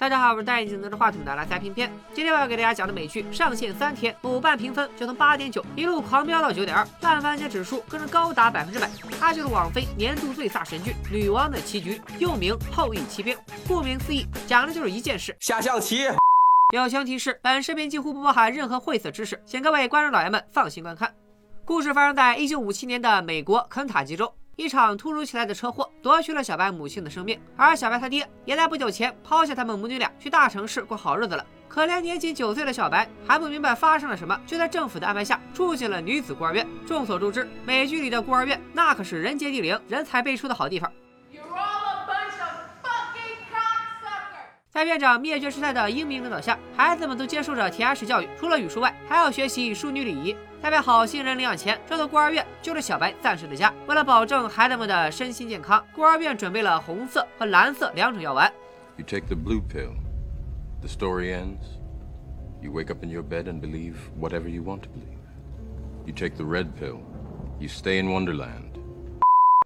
大家好，我是戴眼镜拿着话筒的来塞片片。今天我要给大家讲的美剧上线三天，豆瓣评分就从八点九一路狂飙到九点二，烂番茄指数更是高达百分之百。它就是网飞年度最飒神剧《女王的棋局》，又名《后羿骑兵》。顾名思义，讲的就是一件事：下象棋。友情提示：本视频几乎不包含任何晦涩知识，请各位观众老爷们放心观看。故事发生在一九五七年的美国肯塔基州。一场突如其来的车祸夺去了小白母亲的生命，而小白他爹也在不久前抛下他们母女俩去大城市过好日子了。可怜年仅九岁的小白还不明白发生了什么，就在政府的安排下住进了女子孤儿院。众所周知，美剧里的孤儿院那可是人杰地灵、人才辈出的好地方。在院长灭绝师太的英明领导下，孩子们都接受着填鸭式教育，除了语数外，还要学习淑女礼仪。在被好心人领养前，这座孤儿院就是小白暂时的家。为了保证孩子们的身心健康，孤儿院准备了红色和蓝色两种药丸。You take the blue pill, the story ends. You wake up in your bed and believe whatever you want to believe. You take the red pill, you stay in Wonderland.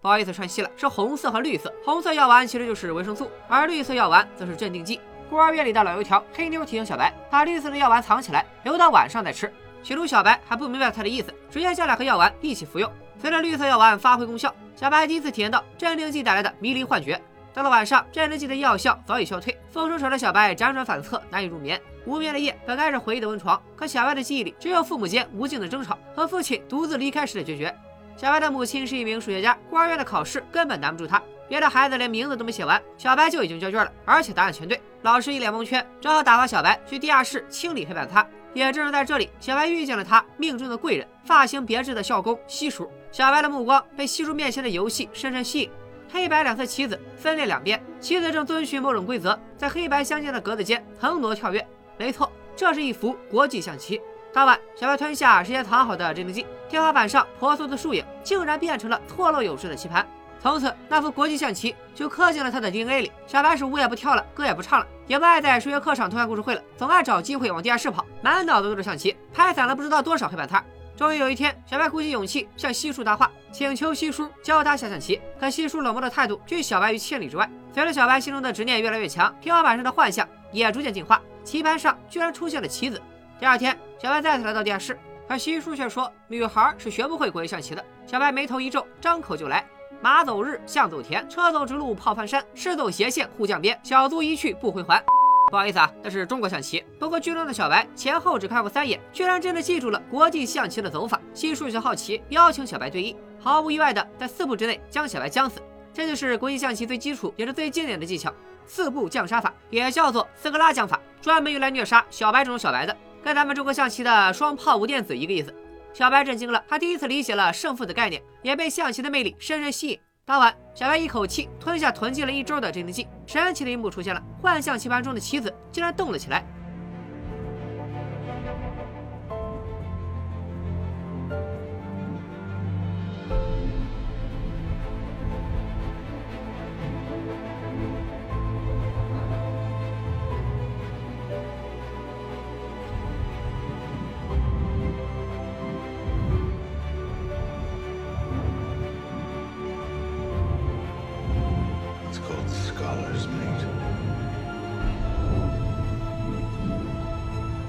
不好意思，串戏了，是红色和绿色。红色药丸其实就是维生素，而绿色药丸则是镇定剂。孤儿院里的老油条黑妞提醒小白，把绿色的药丸藏起来，留到晚上再吃。起初，小白还不明白他的意思，直接将两颗药丸一起服用。随着绿色药丸发挥功效，小白第一次体验到镇定剂带来的迷离幻觉。到了晚上，镇定剂的药效早已消退，风声扯的小白辗转反侧，难以入眠。无眠的夜本该是回忆的温床，可小白的记忆里只有父母间无尽的争吵和父亲独自离开时的决绝。小白的母亲是一名数学家，孤儿院的考试根本难不住他。别的孩子连名字都没写完，小白就已经交卷了，而且答案全对。老师一脸蒙圈，只好打发小白去地下室清理黑板擦。也正是在这里，小白遇见了他命中的贵人——发型别致的校工西叔。小白的目光被西叔面前的游戏深深吸引。黑白两色棋子分列两边，棋子正遵循某种规则，在黑白相间的格子间腾挪跳跃。没错，这是一幅国际象棋。当晚，小白吞下事先藏好的镇定剂，天花板上婆娑的树影竟然变成了错落有致的棋盘。从此，那幅国际象棋就刻进了他的 DNA 里。小白是舞也不跳了，歌也不唱了，也不爱在数学课上偷看故事会了，总爱找机会往地下室跑，满脑子都是象棋，拍散了不知道多少黑板擦。终于有一天，小白鼓起勇气向西叔搭话，请求西叔教他下象棋。可西叔冷漠的态度拒小白于千里之外。随着小白心中的执念越来越强，天花板上的幻象也逐渐进化，棋盘上居然出现了棋子。第二天，小白再次来到地下室，可西叔却说女孩是学不会国际象棋的。小白眉头一皱，张口就来。马走日，象走田，车走直路炮翻山，士走斜线护江边，小卒一去不回还。不好意思啊，那是中国象棋。不过剧中的小白前后只看过三眼，居然真的记住了国际象棋的走法。西叔有些好奇，邀请小白对弈，毫无意外的在四步之内将小白将死。这就是国际象棋最基础也是最经典的技巧——四步将杀法，也叫做斯格拉将法，专门用来虐杀小白这种小白的，跟咱们中国象棋的双炮无电子一个意思。小白震惊了，他第一次理解了胜负的概念，也被象棋的魅力深深吸引。当晚，小白一口气吞下囤积了一周的镇定剂，神奇的一幕出现了，幻象棋盘中的棋子竟然动了起来。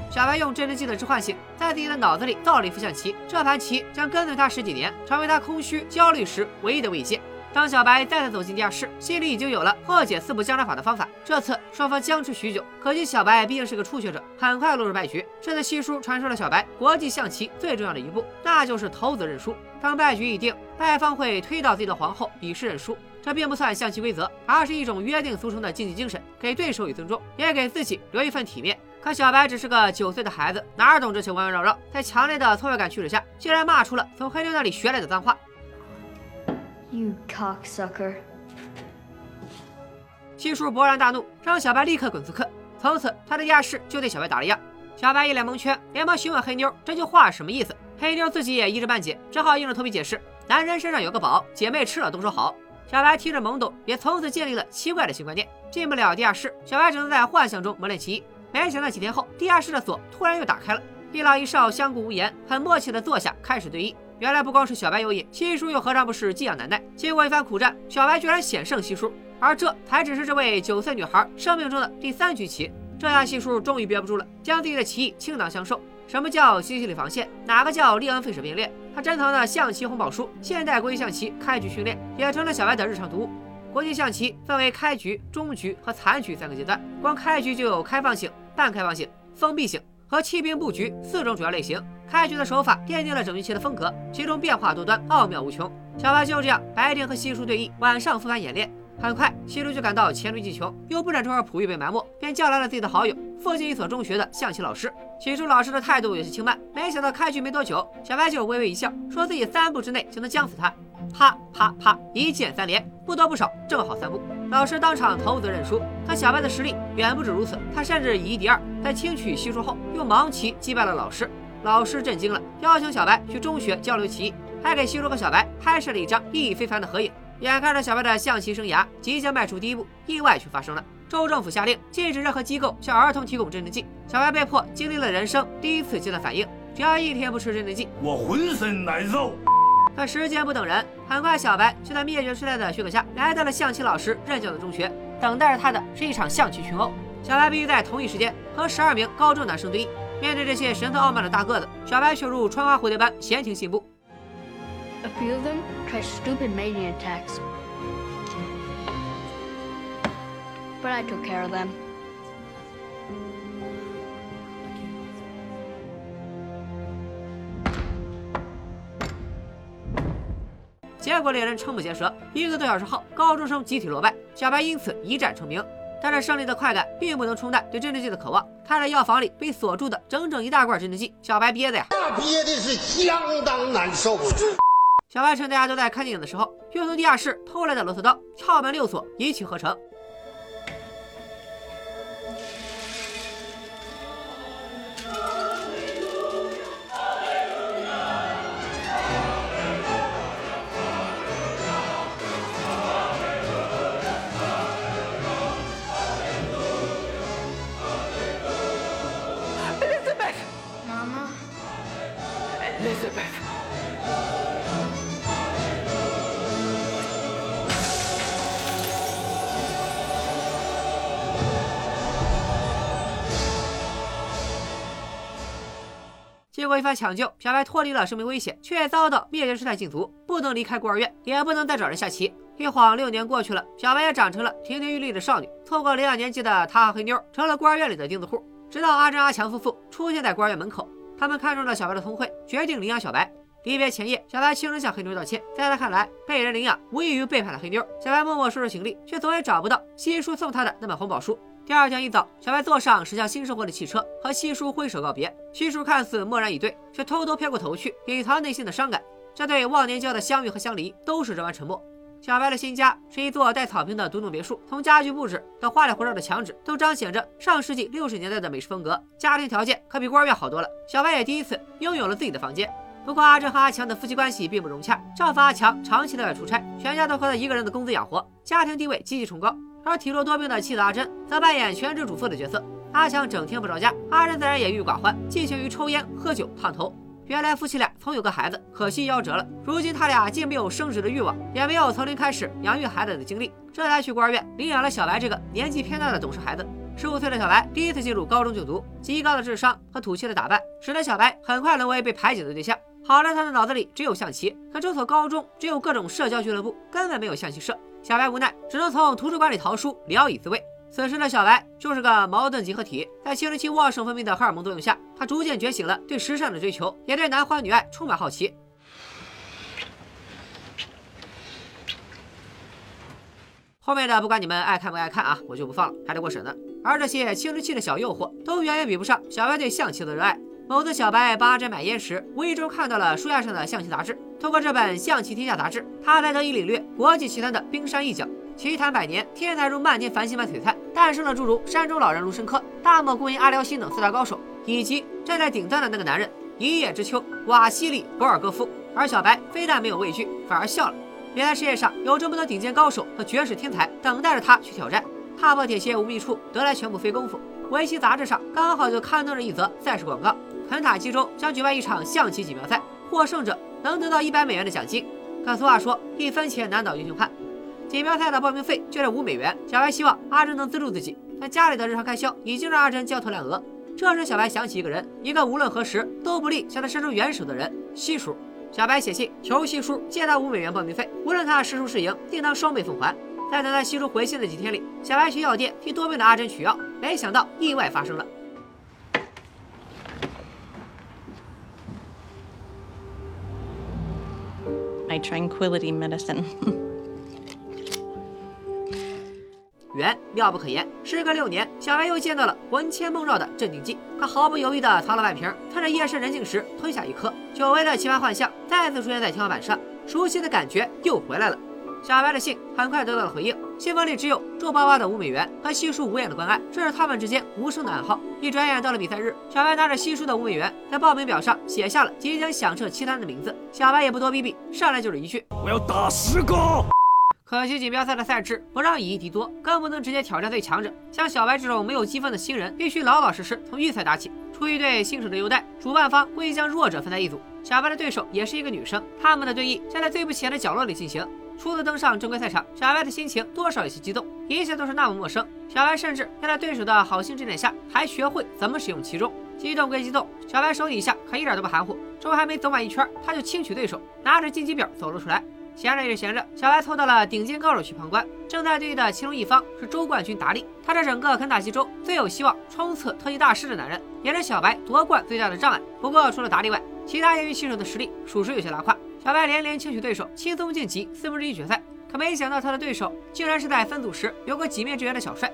小白用镇定剂的致幻性，在自己的脑子里造了一副象棋，这盘棋将跟随他十几年，成为他空虚焦虑时唯一的慰藉。当小白再次走进地下室，心里已经有了破解四步将杀法的方法。这次双方僵持许久，可惜小白毕竟是个初学者，很快落入败局。这次西叔传授了小白国际象棋最重要的一步，那就是投子认输。当败局已定，败方会推倒自己的皇后，以示认输。这并不算象棋规则，而是一种约定俗成的竞技精神，给对手以尊重，也给自己留一份体面。可小白只是个九岁的孩子，哪懂这些弯弯绕绕？在强烈的挫败感驱使下，竟然骂出了从黑妞那里学来的脏话。You cocksucker！七叔勃然大怒，让小白立刻滚出课。从此，他的亚视就对小白打了样。小白一脸蒙圈，连忙询问黑妞这句话什么意思。黑妞自己也一知半解，只好硬着头皮解释：男人身上有个宝，姐妹吃了都说好。小白听着懵懂，也从此建立了奇怪的新观念：进不了地下室，小白只能在幻想中磨练棋艺。没想到几天后，地下室的锁突然又打开了。一老一少相顾无言，很默契的坐下开始对弈。原来不光是小白有瘾，西叔又何尝不是寄养难耐？经过一番苦战，小白居然险胜西叔。而这才只是这位九岁女孩生命中的第三局棋。这下西叔终于憋不住了，将自己的棋艺倾囊相授。什么叫西西里防线？哪个叫利恩费舍并列？他珍藏的象棋红宝书《现代国际象棋开局训练》也成了小白的日常读物。国际象棋分为开局、中局和残局三个阶段，光开局就有开放性、半开放性、封闭性和弃兵布局四种主要类型。开局的手法奠定了整局棋的风格，其中变化多端，奥妙无穷。小白就这样白天和西叔对弈，晚上复盘演练。很快，西叔就感到黔驴技穷，又不忍这会儿璞玉被埋没，便叫来了自己的好友，附近一所中学的象棋老师。起初老师的态度有些轻慢，没想到开局没多久，小白就微微一笑，说自己三步之内就能将死他。啪啪啪，一箭三连，不多不少，正好三步。老师当场投责认输。可小白的实力远不止如此，他甚至以一敌二，在轻取西叔后，用盲棋击败了老师。老师震惊了，邀请小白去中学交流棋艺，还给西叔和小白拍摄了一张意义非凡的合影。眼看着小白的象棋生涯即将迈出第一步，意外却发生了。州政府下令禁止任何机构向儿童提供镇定剂，小白被迫经历了人生第一次阶段反应，只要一天不吃镇定剂，我浑身难受。可时间不等人，很快小白就在灭绝师太的许可下来到了象棋老师任教的中学，等待着他的是一场象棋群殴。小白必须在同一时间和十二名高中男生对弈，面对这些神色傲慢的大个子，小白却如穿花蝴蝶般闲庭信步。A few of them try stupid mating attacks. But I took care of them. 结果令人瞠目结舌，一个多小时后，高中生集体落败，小白因此一战成名。但是胜利的快感并不能冲淡对镇定剂的渴望。看着药房里被锁住的整整一大罐镇定剂，小白憋的呀，那憋的是相当难受。小白趁大家都在看电影的时候，又从地下室偷来的螺丝刀，撬门六锁，一气呵成。Mama? 经过一番抢救，小白脱离了生命危险，却遭到灭绝师太禁足，不能离开孤儿院，也不能再找人下棋。一晃六年过去了，小白也长成了亭亭玉立的少女。错过领养年纪的她和黑妞，成了孤儿院里的钉子户。直到阿珍、阿强夫妇出现在孤儿院门口，他们看中了小白的聪慧，决定领养小白。离别前夜，小白轻声向黑妞道歉。在他看来，被人领养无异于背叛了黑妞。小白默默收拾行李，却总也找不到西叔送他的那本红宝书。第二天一早，小白坐上驶向新生活的汽车，和西叔挥手告别。西叔看似默然以对，却偷偷偏过头去，隐藏内心的伤感。这对忘年交的相遇和相离，都是这般沉默。小白的新家是一座带草坪的独栋别墅，从家具布置到花里胡哨的墙纸，都彰显着上世纪六十年代的美式风格。家庭条件可比孤儿院好多了。小白也第一次拥有了自己的房间。不过阿珍和阿强的夫妻关系并不融洽，丈夫阿强长期在外出差，全家都靠他一个人的工资养活，家庭地位极其崇高。而体弱多病的妻子阿珍则扮演全职主妇的角色。阿强整天不着家，阿珍自然也郁郁寡欢，寄情于抽烟、喝酒、烫头。原来夫妻俩曾有个孩子，可惜夭折了。如今他俩既没有生殖的欲望，也没有从零开始养育孩子的经历，这才去孤儿院领养了小白这个年纪偏大的懂事孩子。十五岁的小白第一次进入高中就读，极高的智商和土气的打扮，使得小白很快沦为被排挤的对象。好在他的脑子里只有象棋，可这所高中只有各种社交俱乐部，根本没有象棋社。小白无奈，只能从图书馆里淘书，聊以自慰。此时的小白就是个矛盾集合体，在青春期旺盛分泌的荷尔蒙作用下，他逐渐觉醒了对时尚的追求，也对男欢女爱充满好奇。后面的不管你们爱看不爱看啊，我就不放了，还得过审呢。而这些青春期的小诱惑，都远远比不上小白对象棋的热爱。某次，小白帮阿珍买烟时，无意中看到了书架上的象棋杂志。通过这本《象棋天下》杂志，他才得以领略国际棋坛的冰山一角。棋坛百年，天才如漫天繁星般璀璨，诞生了诸如山中老人卢申科、大漠孤鹰阿廖西等四大高手，以及站在顶端的那个男人——一叶知秋瓦西里博尔戈夫。而小白非但没有畏惧，反而笑了。原来世界上有这么多顶尖高手和绝世天才等待着他去挑战。踏破铁鞋无觅处，得来全不费功夫。围棋杂志上刚好就刊登着一则赛事广告。肯塔基州将举办一场象棋锦标赛，获胜者能得到一百美元的奖金。可俗话说，一分钱难倒英雄汉。锦标赛的报名费就是五美元，小白希望阿珍能资助自己，但家里的日常开销已经让阿珍焦头烂额。这时，小白想起一个人，一个无论何时都不利向他伸出援手的人——西叔。小白写信求西叔借他五美元报名费，无论他是输是赢，定当双倍奉还。在等待西叔回信的几天里，小白去药店替多病的阿珍取药，没想到意外发生了。My tranquility medicine. 缘妙不可言，时隔六年，小白又见到了魂牵梦绕的镇定剂。他毫不犹豫地藏了半瓶，趁着夜深人静时吞下一颗。久违的奇幻幻象再次出现在天花板上，熟悉的感觉又回来了。小白的信很快得到了回应，信封里只有皱巴巴的五美元和稀疏无眼的关爱，这是他们之间无声的暗号。一转眼到了比赛日，小白拿着稀疏的五美元，在报名表上写下了即将响彻期单的名字。小白也不多逼逼，上来就是一句：“我要打十个。”可惜锦标赛的赛制不让以一敌多，更不能直接挑战最强者。像小白这种没有积分的新人，必须老老实实从预赛打起。出于对新手的优待，主办方故意将弱者分在一组。小白的对手也是一个女生，他们的对弈将在最不起眼的角落里进行。初次登上正规赛场，小白的心情多少有些激动，一切都是那么陌生。小白甚至要在对手的好心指点下，还学会怎么使用其中。激动归激动，小白手底下可一点都不含糊。周还没走满一圈，他就轻取对手，拿着晋级表走了出来。闲着也是闲着，小白凑到了顶尖高手去旁观。正在对弈的其中一方是州冠军达利，他是整个肯塔基州最有希望冲刺特级大师的男人，也是小白夺冠最大的障碍。不过除了达利外，其他业余棋手的实力属实有些拉胯。小白连连轻取对手，轻松晋级四分之一决赛。可没想到他的对手竟然是在分组时有过几面之缘的小帅。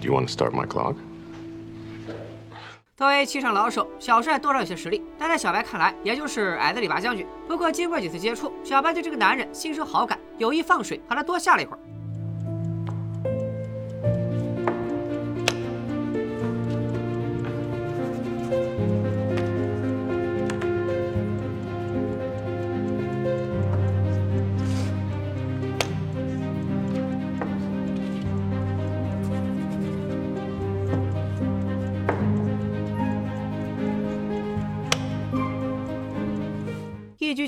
Do you want to start my clock? 作为气场老手，小帅多少有些实力，但在小白看来，也就是矮子里拔将军。不过经过几次接触，小白对这个男人心生好感，有意放水，和他多下了一会儿。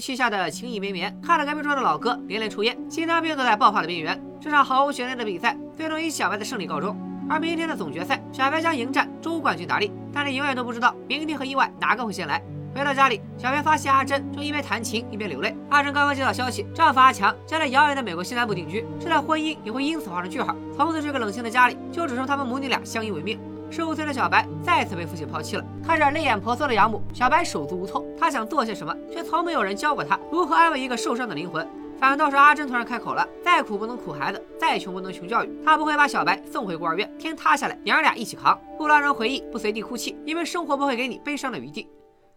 一局棋下的情意绵绵，看着隔壁桌的老哥连连抽烟，心脏病都在爆发的边缘。这场毫无悬念的比赛最终以小白的胜利告终。而明天的总决赛，小白将迎战周冠军达利，但你永远都不知道明天和意外哪个会先来。回到家里，小白发现阿珍正一边弹琴一边流泪。阿珍刚刚接到消息，丈夫阿强将在遥远的美国西南部定居，这段婚姻也会因此画上句号。从此，这个冷清的家里就只剩他们母女俩相依为命。十五岁的小白再次被父亲抛弃了，看着泪眼婆娑的养母，小白手足无措。他想做些什么，却从没有人教过他如何安慰一个受伤的灵魂。反倒是阿珍突然开口了：再苦不能苦孩子，再穷不能穷教育。他不会把小白送回孤儿院，天塌下来娘俩一起扛。不劳人回忆，不随地哭泣，因为生活不会给你悲伤的余地。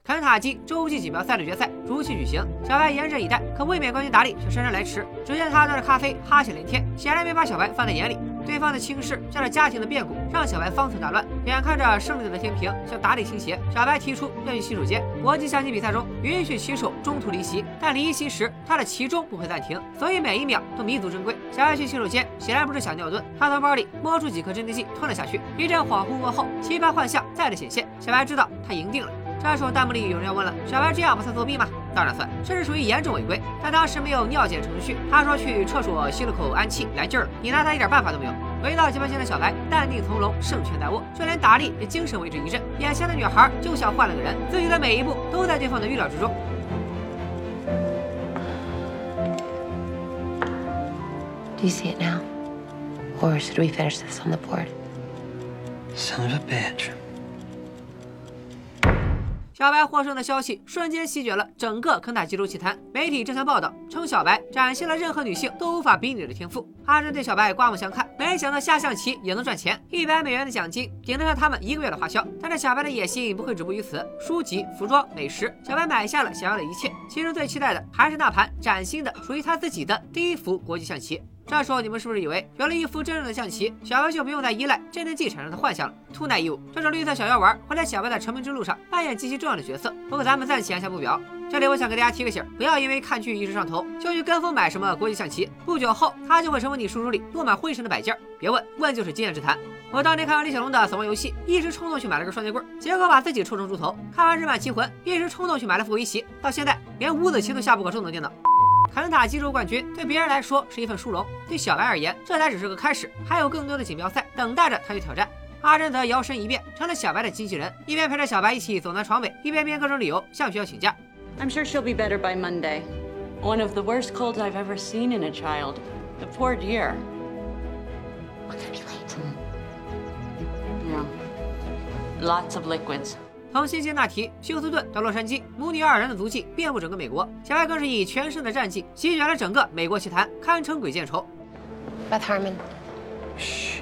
肯塔基洲际锦标赛的决赛如期举行，小白严阵以待，可卫冕冠军达利却姗姗来迟。只见他端着咖啡，哈欠连天，显然没把小白放在眼里。对方的轻视加上家庭的变故，让小白方寸大乱。眼看着胜利的天平向达利倾斜，小白提出要去洗手间。国际象棋比赛中允许棋手中途离席，但离席时他的其中不会暂停，所以每一秒都弥足珍贵。小白去洗手间显然不是想尿遁，他从包里摸出几颗镇定剂吞了下去。一阵恍惚过后，棋盘幻象再次显现，小白知道他赢定了。这时候弹幕里有人要问了：小白这样不算作弊吗？当然算，这是属于严重违规。但当时没有尿检程序，他说去厕所吸了口氨气来劲儿了，你拿他一点办法都没有。回到棋盘前的小白淡定从容，胜券在握，就连达利也精神为之一振。眼前的女孩就像换了个人，自己的每一步都在对方的预料之中。Do you see it now? Or should we finish this on the board? Son of a bitch. 小白获胜的消息瞬间席卷了整个肯塔基州棋坛，媒体争相报道，称小白展现了任何女性都无法比拟的天赋。阿珍对小白刮目相看，没想到下象棋也能赚钱，一百美元的奖金顶得上他们一个月的花销。但是小白的野心不会止步于此，书籍、服装、美食，小白买下了想要的一切，其中最期待的还是那盘崭新的属于他自己的第一幅国际象棋。这时候你们是不是以为有了一副真正的象棋，小白就不用再依赖镇定剂产生的幻象了？Too naive！这种绿色小药丸会在小白的成名之路上扮演极其重要的角色。不过咱们暂且按下不表。这里我想给大家提个醒，不要因为看剧一时上头，就去跟风买什么国际象棋，不久后它就会成为你书橱里落满灰尘的摆件。别问，问就是经验之谈。我当年看完李小龙的《死亡游戏》，一时冲动去买了根双截棍，结果把自己抽成猪头。看完《日漫棋魂》，一时冲动去买了副围棋，到现在连五子棋都下不过中等电脑。肯塔基州冠军对别人来说是一份殊荣，对小白而言，这才只是个开始，还有更多的锦标赛等待着他去挑战。阿珍则摇身一变成了小白的经纪人，一边陪着小白一起走南闯北，一边编各种理由向学校请假。I'm sure she'll be better by Monday. One of the worst colds I've ever seen in a child. The poor dear. We're gonna be late. Yeah. Lots of liquids. 从辛辛那提、休斯顿到洛杉矶，母女二人的足迹遍布整个美国。小白更是以全胜的战绩席卷了整个美国棋坛，堪称鬼见愁。Beth Harmon. Shit.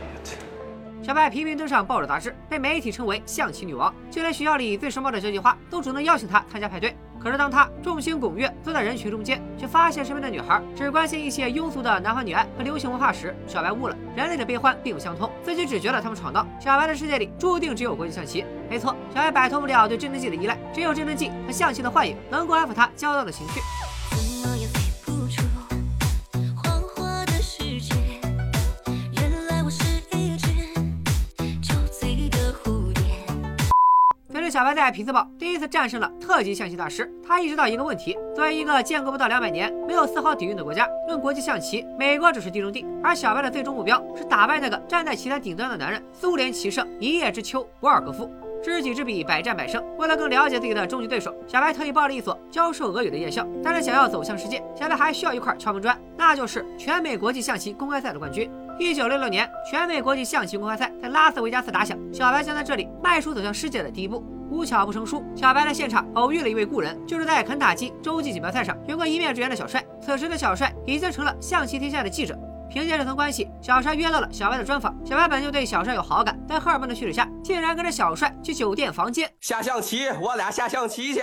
小白频频登上报纸杂志，被媒体称为象棋女王，就连学校里最时髦的交际花都主动邀请她参加派对。可是当她众星拱月坐在人群中间，却发现身边的女孩只关心一些庸俗的男欢女爱和流行文化时，小白悟了，人类的悲欢并不相通，自己只觉得他们闯荡。小白的世界里注定只有国际象棋。没错，小白摆脱不了对镇定剂的依赖，只有镇定剂和象棋的幻影能够安抚他焦躁的情绪。飞不出谎话的世界。原来我是一只酒醉的蝴蝶。随着小白在匹兹堡第一次战胜了特级象棋大师，他意识到一个问题：作为一个建国不到两百年、没有丝毫底蕴的国家，论国际象棋，美国只是地中地。而小白的最终目标是打败那个站在棋坛顶端的男人——苏联棋圣一叶知秋博尔格夫。知己知彼，百战百胜。为了更了解自己的终极对手，小白特意报了一所教授俄语的夜校。但是想要走向世界，小白还需要一块敲门砖，那就是全美国际象棋公开赛的冠军。一九六六年，全美国际象棋公开赛在拉斯维加斯打响，小白将在这里迈出走向世界的第一步。无巧不成书，小白在现场偶遇了一位故人，就是在肯塔基洲际锦标赛上有过一面之缘的小帅。此时的小帅已经成了象棋天下的记者。凭借这层关系，小帅约到了小白的专访。小白本就对小帅有好感，在荷尔蒙的驱使下，竟然跟着小帅去酒店房间下象棋，我俩下象棋去。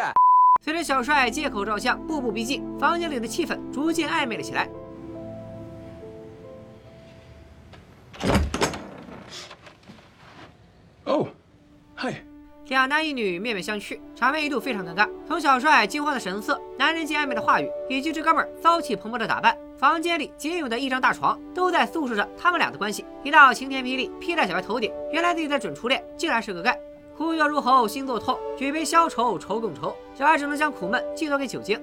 随着小帅借口照相，步步逼近，房间里的气氛逐渐暧昧了起来。哦，嘿两男一女面面相觑，场面一度非常尴尬。从小帅惊慌的神色、男人间暧昧的话语，以及这哥们儿骚气蓬勃的打扮，房间里仅有的一张大床，都在诉说着他们俩的关系。一道晴天霹雳劈在小白头顶，原来自己的准初恋竟然是个 gay。苦药入喉，心作痛，举杯消愁，愁更愁。小白只能将苦闷寄托给酒精。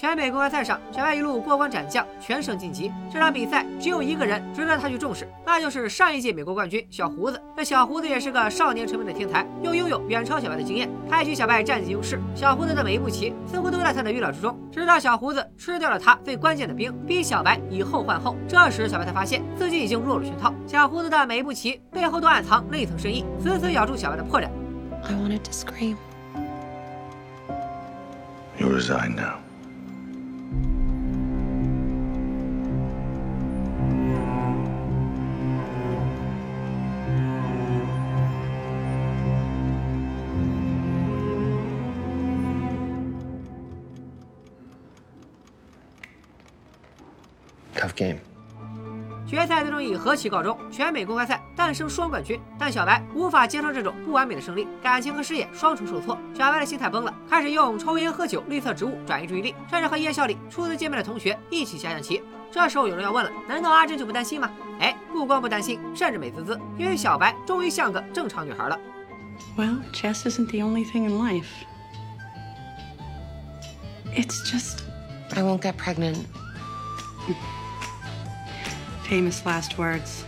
全美公开赛上，小白一路过关斩将，全胜晋级。这场比赛只有一个人值得他去重视，那就是上一届美国冠军小胡子。这小胡子也是个少年成名的天才，又拥有远超小白的经验，开局小白占尽优势。小胡子的每一步棋似乎都在他的预料之中，直到小胡子吃掉了他最关键的兵，逼小白以后换后。这时小白才发现自己已经落入圈套。小胡子的每一步棋背后都暗藏另一层深意，死死咬住小白的破绽。I wanted to scream. You resign now. Tough game. 决赛最终以和棋告终，全美公开赛诞生双冠军。但小白无法接受这种不完美的胜利，感情和事业双重受挫，小白的心态崩了，开始用抽烟、喝酒、绿色植物转移注意力，甚至和夜校里初次见面的同学一起下象棋。这时候有人要问了，难道阿珍就不担心吗？哎，不光不担心，甚至美滋滋，因为小白终于像个正常女孩了。Well, chess isn't the only thing in life. It's just I won't get pregnant. Famous last words.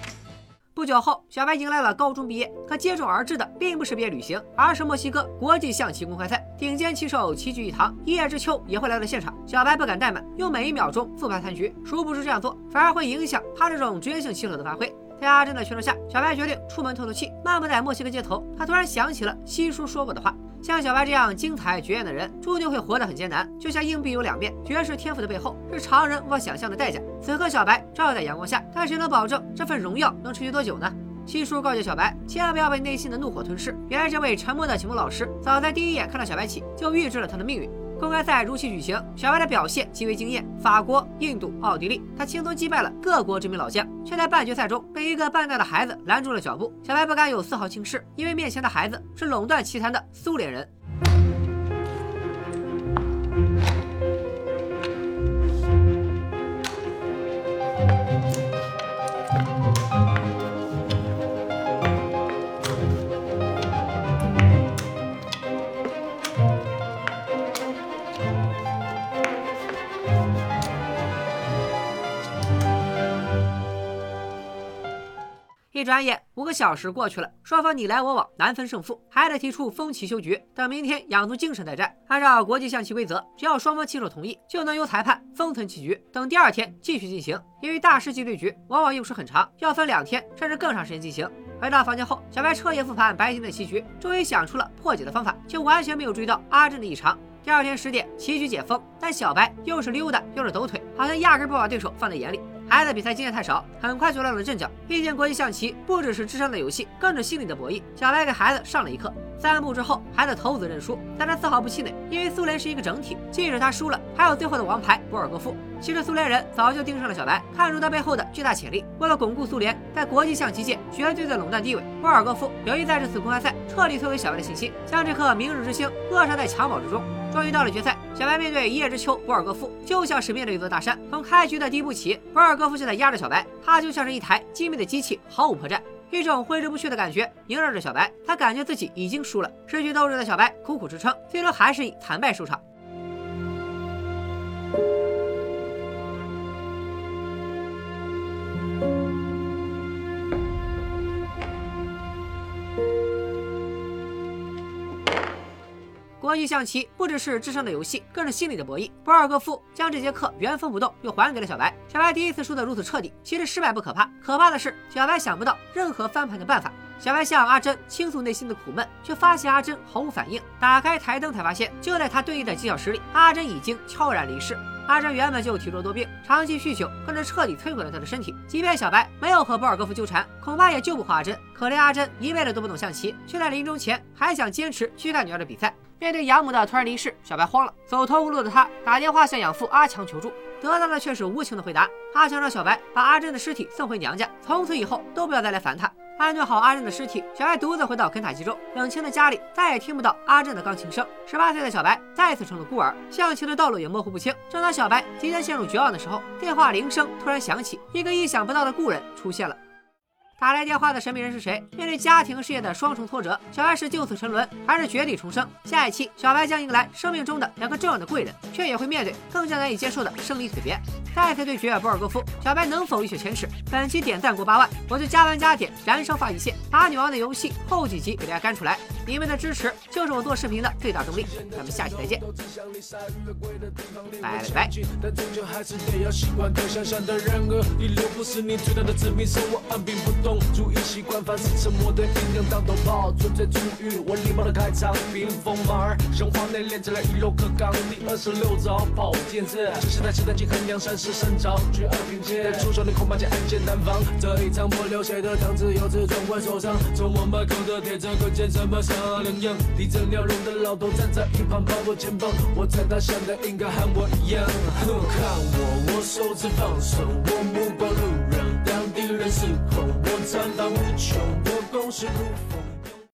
不久后，小白迎来了高中毕业，可接踵而至的并不是毕业旅行，而是墨西哥国际象棋公开赛。顶尖棋手齐聚一堂，一叶知秋也会来到现场。小白不敢怠慢，用每一秒钟复盘残局，殊不知这样做反而会影响他这种职业性棋手的发挥。在阿珍的劝说下，小白决定出门透透气。漫步在墨西哥街头，他突然想起了西叔说过的话：像小白这样精彩绝艳的人，注定会活得很艰难。就像硬币有两面，绝世天赋的背后是常人无法想象的代价。此刻，小白照耀在阳光下，但谁能保证这份荣耀能持续多久呢？七叔告诫小白，千万不要被内心的怒火吞噬。原来，这位沉默的启蒙老师，早在第一眼看到小白起，就预知了他的命运。公开赛如期举行，小白的表现极为惊艳。法国、印度、奥地利，他轻松击败了各国知名老将，却在半决赛中被一个半大的孩子拦住了脚步。小白不敢有丝毫轻视，因为面前的孩子是垄断棋坛的苏联人。一转眼，五个小时过去了，双方你来我往，难分胜负，还得提出封棋休局，等明天养足精神再战。按照国际象棋规则，只要双方亲手同意，就能由裁判封存棋局，等第二天继续进行。因为大师级对局往往用时很长，要分两天甚至更长时间进行。回到房间后，小白彻夜复盘白天的棋局，终于想出了破解的方法，却完全没有注意到阿珍的异常。第二天十点，棋局解封，但小白又是溜达又是抖腿，好像压根不把对手放在眼里。孩子比赛经验太少，很快就乱了阵脚。毕竟国际象棋不只是智商的游戏，更是心理的博弈。小白给孩子上了一课。三步之后，孩子头子认输，但他丝毫不气馁，因为苏联是一个整体，即使他输了，还有最后的王牌博尔戈夫。其实苏联人早就盯上了小白，看出他背后的巨大潜力。为了巩固苏联在国际象棋界绝对的垄断地位，博尔戈夫有意在这次公开赛彻底摧毁小白的信心，将这颗明日之星扼杀在襁褓之中。终于到了决赛，小白面对一叶之秋博尔戈夫，就像是面对一座大山。从开局的第一步起，博尔戈夫就在压着小白，他就像是一台精密的机器，毫无破绽。一种挥之不去的感觉萦绕着小白，他感觉自己已经输了。失去斗志的小白苦苦支撑，最终还是以惨败收场。国际象棋不只是智商的游戏，更是心理的博弈。博尔戈夫将这节课原封不动又还给了小白。小白第一次输得如此彻底，其实失败不可怕，可怕的是小白想不到任何翻盘的办法。小白向阿珍倾诉内心的苦闷，却发现阿珍毫无反应。打开台灯才发现，就在他对弈的几小时里，阿珍已经悄然离世。阿珍原本就体弱多病，长期酗酒更是彻底摧毁了他的身体。即便小白没有和博尔戈夫纠缠，恐怕也救不活阿珍。可怜阿珍一辈子都不懂象棋，却在临终前还想坚持去看女儿的比赛。面对养母的突然离世，小白慌了，走投无路的他打电话向养父阿强求助，得到的却是无情的回答。阿强让小白把阿珍的尸体送回娘家，从此以后都不要再来烦他。安顿好阿珍的尸体，小白独自回到肯塔基州，冷清的家里再也听不到阿珍的钢琴声。十八岁的小白再次成了孤儿，象棋的道路也模糊不清。正当小白即将陷入绝望的时候，电话铃声突然响起，一个意想不到的故人出现了。打来电话的神秘人是谁？面对家庭事业的双重挫折，小白是就此沉沦，还是绝地重生？下一期，小白将迎来生命中的两个重要的贵人，却也会面对更加难以接受的生离死别。再次对决博尔戈夫，小白能否一雪前耻？本期点赞过八万，我就加班加点燃烧发一线，把女王的游戏后几集给大家干出来。你们的支持就是我做视频的最大动力。咱们下期再见，拜拜。但终究还是得要习惯可想象的人和第六不是你最大的致命伤，我按兵不动，注意习惯凡是沉默的音量当头炮，纯粹出于我礼貌的开场。冰封马儿，胸膛内练起来一楼课纲第二十六招跑剑子，这是在期待进衡阳山势生长，绝二并肩，出手你恐怕将暗箭难防。这一场不流血的汤只有自尊会受伤，从我门口的铁证可见什么像两样。地震了容的老头站在一旁，跑我肩膀，我猜他想的应该和我一样。看我，我手指放手，我目光路人，当敌人失控，我残暴无穷，我攻势如风。